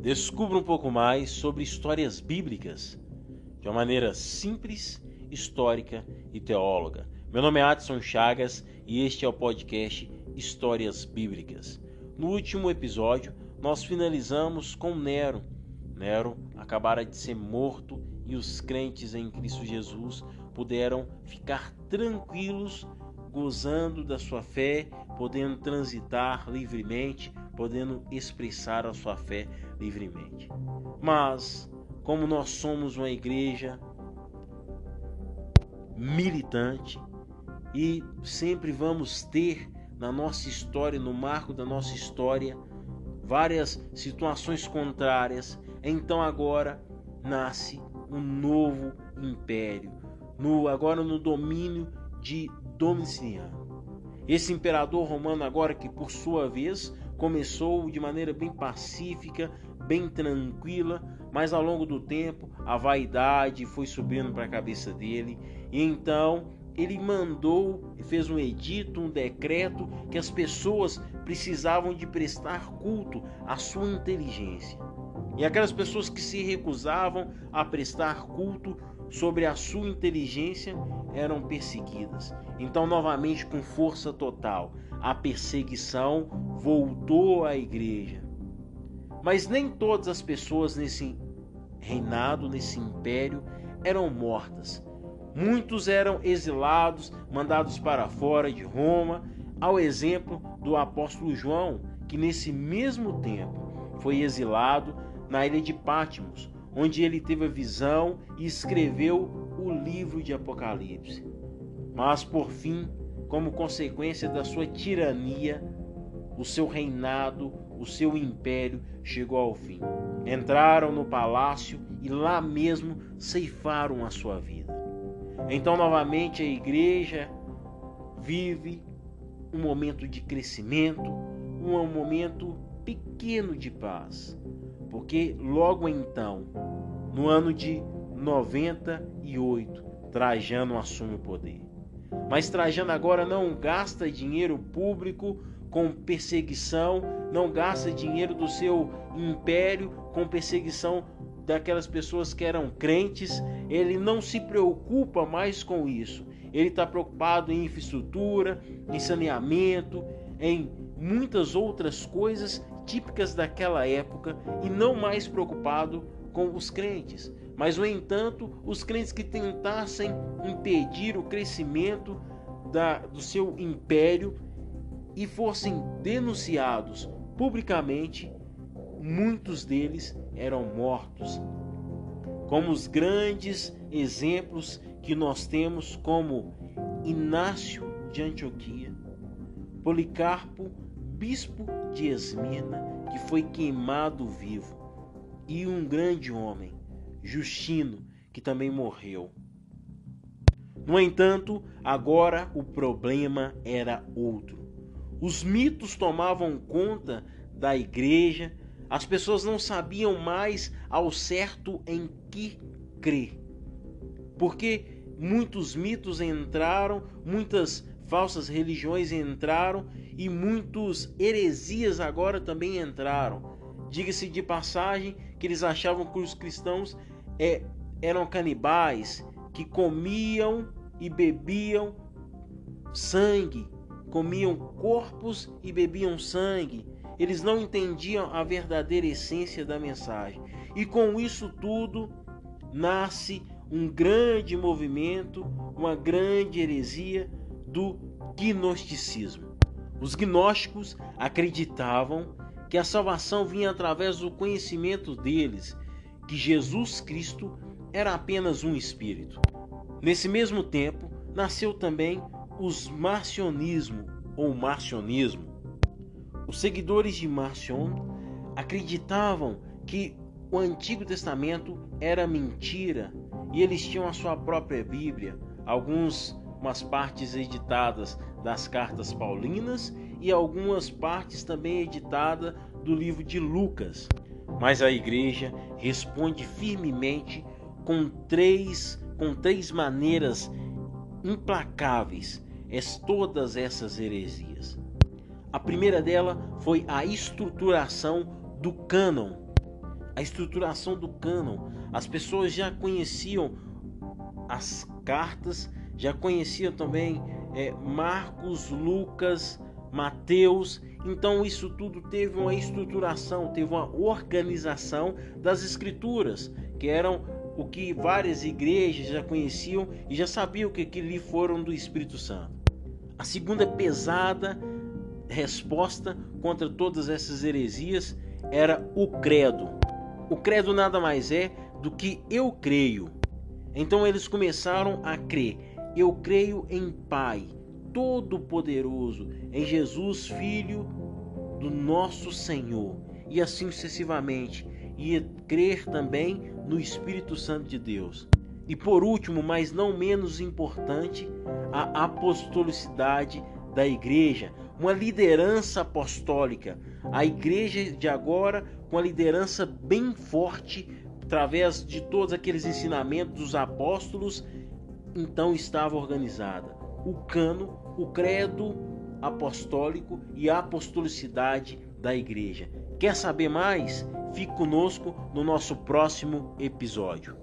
Descubra um pouco mais sobre histórias bíblicas de uma maneira simples, histórica e teóloga. Meu nome é Adson Chagas e este é o podcast Histórias Bíblicas. No último episódio, nós finalizamos com Nero. Nero acabara de ser morto e os crentes em Cristo Jesus puderam ficar tranquilos, gozando da sua fé, podendo transitar livremente, podendo expressar a sua fé livremente. Mas, como nós somos uma igreja militante e sempre vamos ter na nossa história, no marco da nossa história, várias situações contrárias, então agora nasce um novo império, no agora no domínio de Domiciano. Esse imperador romano agora que por sua vez começou de maneira bem pacífica, bem tranquila, mas ao longo do tempo a vaidade foi subindo para a cabeça dele e então ele mandou, fez um edito, um decreto que as pessoas precisavam de prestar culto à sua inteligência. E aquelas pessoas que se recusavam a prestar culto sobre a sua inteligência eram perseguidas. Então, novamente, com força total, a perseguição voltou à igreja. Mas nem todas as pessoas nesse reinado, nesse império, eram mortas. Muitos eram exilados, mandados para fora de Roma, ao exemplo do apóstolo João, que nesse mesmo tempo foi exilado na ilha de Patmos, onde ele teve a visão e escreveu o livro de Apocalipse. Mas por fim, como consequência da sua tirania, o seu reinado, o seu império chegou ao fim. Entraram no palácio e lá mesmo ceifaram a sua vida. Então, novamente, a igreja vive um momento de crescimento, um momento pequeno de paz, porque logo então, no ano de 98, Trajano assume o poder. Mas Trajano agora não gasta dinheiro público com perseguição, não gasta dinheiro do seu império com perseguição daquelas pessoas que eram crentes. Ele não se preocupa mais com isso. Ele está preocupado em infraestrutura, em saneamento, em muitas outras coisas típicas daquela época e não mais preocupado com os crentes. Mas, no entanto, os crentes que tentassem impedir o crescimento da, do seu império e fossem denunciados publicamente, muitos deles eram mortos. Como os grandes exemplos que nós temos, como Inácio de Antioquia, Policarpo bispo de Esmirna, que foi queimado vivo, e um grande homem, Justino, que também morreu. No entanto, agora o problema era outro. Os mitos tomavam conta da igreja, as pessoas não sabiam mais ao certo em que crer. Porque muitos mitos entraram, muitas falsas religiões entraram e muitos heresias agora também entraram. Diga-se de passagem que eles achavam que os cristãos é, eram canibais, que comiam e bebiam sangue, comiam corpos e bebiam sangue. Eles não entendiam a verdadeira essência da mensagem. E com isso tudo nasce um grande movimento, uma grande heresia do gnosticismo. Os gnósticos acreditavam que a salvação vinha através do conhecimento deles, que Jesus Cristo era apenas um espírito. Nesse mesmo tempo, nasceu também os marcionismo ou marcionismo. Os seguidores de Marcion acreditavam que o Antigo Testamento era mentira e eles tinham a sua própria Bíblia. Alguns umas partes editadas das cartas paulinas e algumas partes também editadas do livro de Lucas. Mas a igreja responde firmemente com três, com três maneiras implacáveis es todas essas heresias. A primeira dela foi a estruturação do cânon. a estruturação do cânon. As pessoas já conheciam as cartas, já conheciam também é, Marcos, Lucas, Mateus. Então isso tudo teve uma estruturação, teve uma organização das escrituras, que eram o que várias igrejas já conheciam e já sabiam que, lhe foram do Espírito Santo. A segunda pesada resposta contra todas essas heresias era o credo. O credo nada mais é do que eu creio. Então eles começaram a crer. Eu creio em Pai Todo-Poderoso, em Jesus, Filho do nosso Senhor, e assim sucessivamente. E crer também no Espírito Santo de Deus. E por último, mas não menos importante, a apostolicidade da igreja, uma liderança apostólica. A igreja de agora com a liderança bem forte através de todos aqueles ensinamentos dos apóstolos, então estava organizada. O cano, o credo apostólico e a apostolicidade da igreja. Quer saber mais? Fique conosco no nosso próximo episódio.